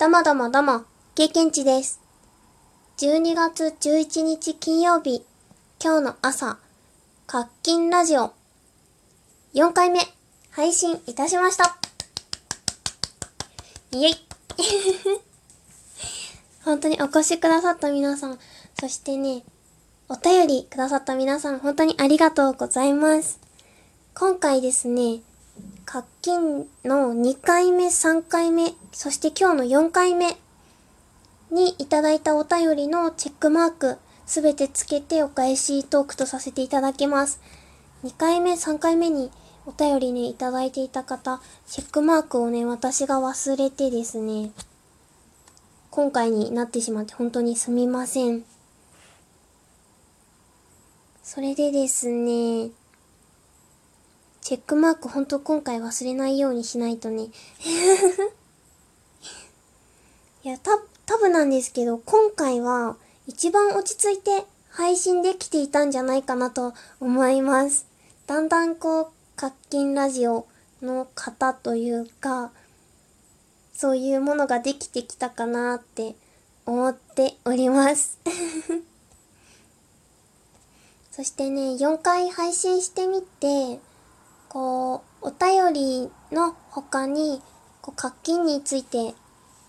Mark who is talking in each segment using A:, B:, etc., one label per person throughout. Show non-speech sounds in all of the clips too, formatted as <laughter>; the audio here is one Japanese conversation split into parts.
A: どもどもども、経験値です。12月11日金曜日、今日の朝、活金ラジオ、4回目、配信いたしました。イェイ <laughs> 本当にお越しくださった皆さん、そしてね、お便りくださった皆さん、本当にありがとうございます。今回ですね、活金の2回目、3回目、そして今日の4回目にいただいたお便りのチェックマーク、すべてつけてお返しトークとさせていただきます。2回目、3回目にお便りね、いただいていた方、チェックマークをね、私が忘れてですね、今回になってしまって本当にすみません。それでですね、チェックマークほんと今回忘れないようにしないとね。<laughs> いや、た、多分なんですけど、今回は一番落ち着いて配信できていたんじゃないかなと思います。だんだんこう、活金ラジオの方というか、そういうものができてきたかなって思っております。<laughs> そしてね、4回配信してみて、こう、お便りの他に、こう、活金について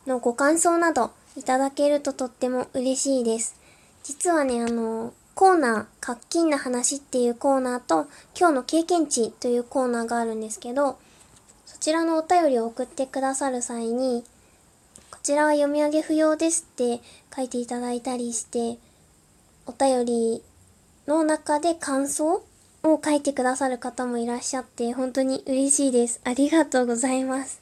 A: のご感想などいただけるととっても嬉しいです。実はね、あの、コーナー、活金な話っていうコーナーと、今日の経験値というコーナーがあるんですけど、そちらのお便りを送ってくださる際に、こちらは読み上げ不要ですって書いていただいたりして、お便りの中で感想を書いてくださる方もいらっしゃって、本当に嬉しいです。ありがとうございます。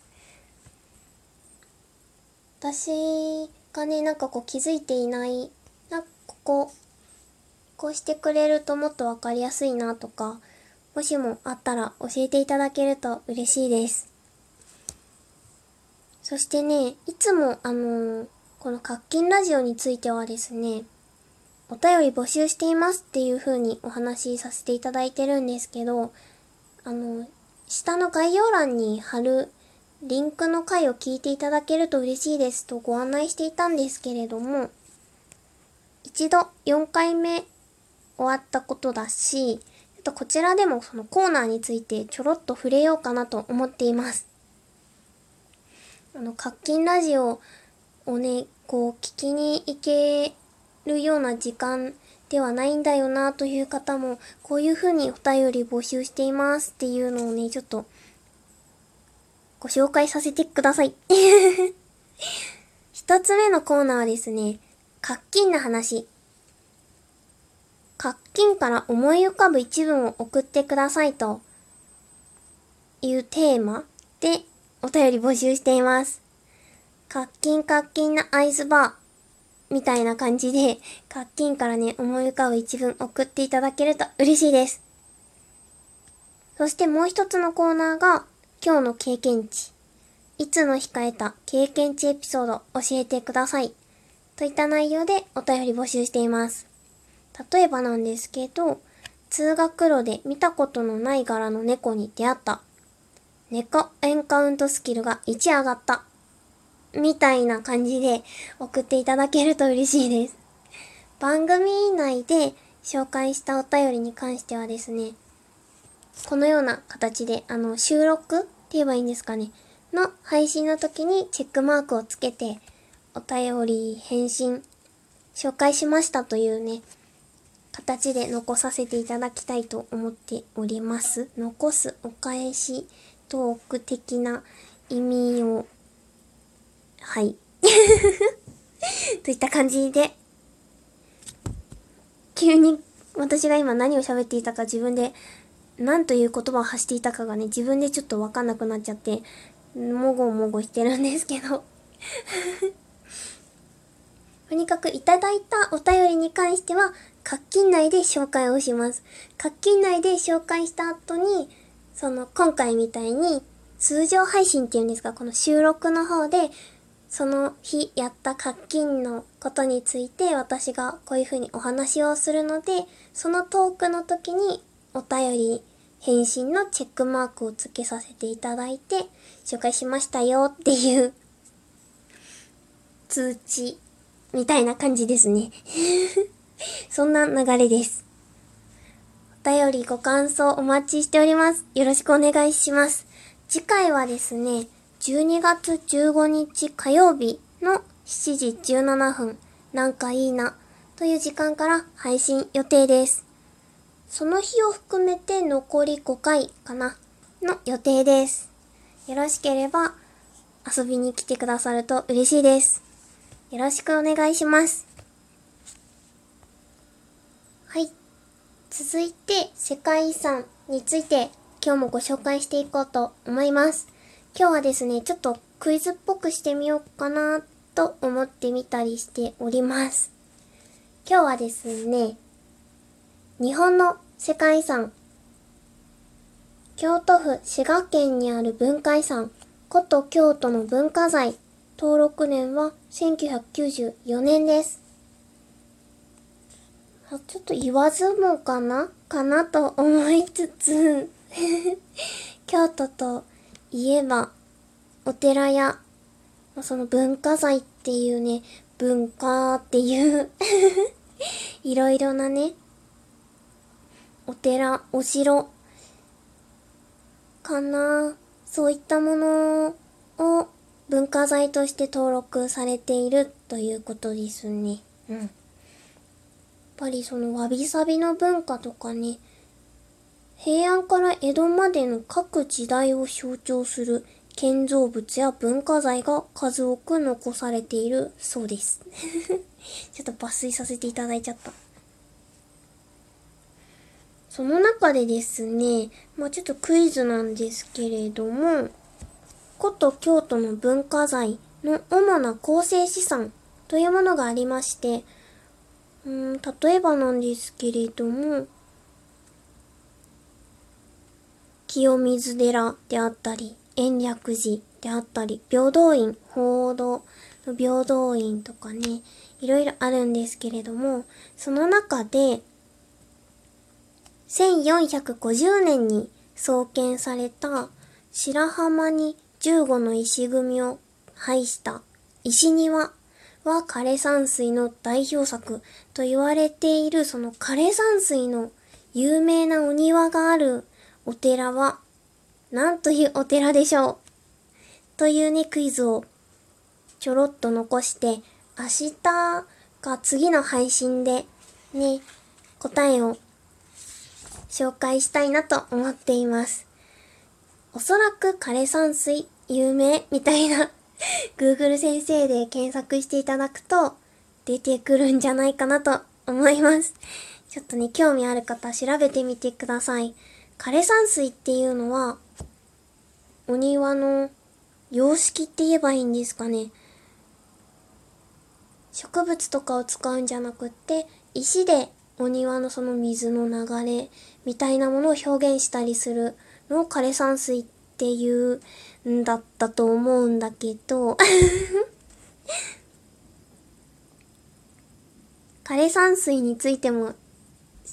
A: 私がね、なんかこう気づいていない、な、ここ、こうしてくれるともっとわかりやすいなとか、もしもあったら教えていただけると嬉しいです。そしてね、いつもあのーこの活金ラジオについてはですね、お便り募集していますっていう風にお話しさせていただいてるんですけど、あの、下の概要欄に貼るリンクの回を聞いていただけると嬉しいですとご案内していたんですけれども、一度4回目終わったことだし、あとこちらでもそのコーナーについてちょろっと触れようかなと思っています。あの、活金ラジオをね、こう聞きに行けるような時間ではないんだよなという方も、こういう風にお便り募集していますっていうのをね、ちょっとご紹介させてください。<laughs> 一つ目のコーナーはですね、活金な話。活金から思い浮かぶ一文を送ってくださいというテーマでお便り募集しています。活金活金なアイスバーみたいな感じで、活金からね、思い浮かぶ一文送っていただけると嬉しいです。そしてもう一つのコーナーが、今日の経験値。いつの控えた経験値エピソード教えてください。といった内容でお便り募集しています。例えばなんですけど、通学路で見たことのない柄の猫に出会った。猫エンカウントスキルが1上がった。みたいな感じで送っていただけると嬉しいです。番組内で紹介したお便りに関してはですね、このような形で、あの、収録って言えばいいんですかね、の配信の時にチェックマークをつけて、お便り返信、紹介しましたというね、形で残させていただきたいと思っております。残すお返しトーク的な意味をはい。<laughs> といった感じで、急に私が今何を喋っていたか自分で、何という言葉を発していたかがね、自分でちょっとわかんなくなっちゃって、もごもごしてるんですけど。<laughs> とにかくいただいたお便りに関しては、活金内で紹介をします。活金内で紹介した後に、その今回みたいに通常配信っていうんですか、この収録の方で、その日やった課金のことについて私がこういう風にお話をするので、そのトークの時にお便り返信のチェックマークをつけさせていただいて、紹介しましたよっていう通知みたいな感じですね。<laughs> そんな流れです。お便りご感想お待ちしております。よろしくお願いします。次回はですね、12月15日火曜日の7時17分、なんかいいな、という時間から配信予定です。その日を含めて残り5回かな、の予定です。よろしければ遊びに来てくださると嬉しいです。よろしくお願いします。はい。続いて、世界遺産について今日もご紹介していこうと思います。今日はですね、ちょっとクイズっぽくしてみようかなと思ってみたりしております。今日はですね、日本の世界遺産、京都府滋賀県にある文化遺産、古都京都の文化財、登録年は1994年です。ちょっと言わずもかな？かなと思いつつ。<laughs> 京都といえば、お寺や、その文化財っていうね、文化っていう <laughs> いろいろなね、お寺、お城、かな。そういったものを文化財として登録されているということですね。うん。ぱりそのわびさびの文化とかね、平安から江戸までの各時代を象徴する建造物や文化財が数多く残されているそうです。<laughs> ちょっと抜粋させていただいちゃった。その中でですね、まあちょっとクイズなんですけれども、古都京都の文化財の主な構成資産というものがありまして、うん、例えばなんですけれども、清水寺であったり、延暦寺であったり、平等院、報道の平等院とかね、いろいろあるんですけれども、その中で、1450年に創建された白浜に15の石組みを配した石庭は枯山水の代表作と言われているその枯山水の有名なお庭があるお寺は何というお寺でしょう？というねクイズをちょろっと残して明日か次の配信でね答えを紹介したいなと思っています。おそらく枯山水有名みたいな Google 先生で検索していただくと出てくるんじゃないかなと思います。ちょっとね、興味ある方調べてみてください。枯山水っていうのは、お庭の様式って言えばいいんですかね。植物とかを使うんじゃなくって、石でお庭のその水の流れみたいなものを表現したりするのを枯山水っていうんだったと思うんだけど <laughs> 枯山水についても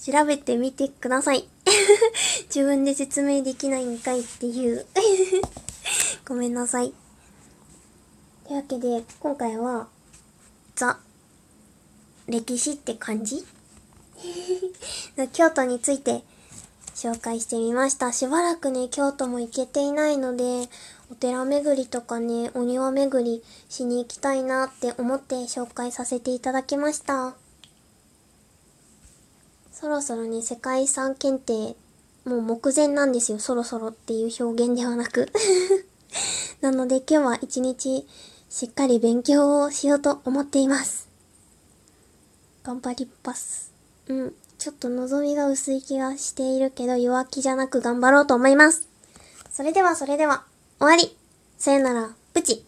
A: 調べてみてください <laughs> 自分で説明できないんかいっていう <laughs> ごめんなさい。というわけで、今回は、ザ、歴史って感じ？<laughs> 京都について紹介してみました。しばらくね、京都も行けていないので、お寺巡りとかね、お庭巡りしに行きたいなって思って紹介させていただきました。そろそろね、世界遺産検定、もう目前なんですよ。そろそろっていう表現ではなく <laughs> なので今日は一日しっかり勉強をしようと思っています。頑張りっぱす。うん。ちょっと望みが薄い気がしているけど弱気じゃなく頑張ろうと思います。それではそれでは、終わりさよなら、プチ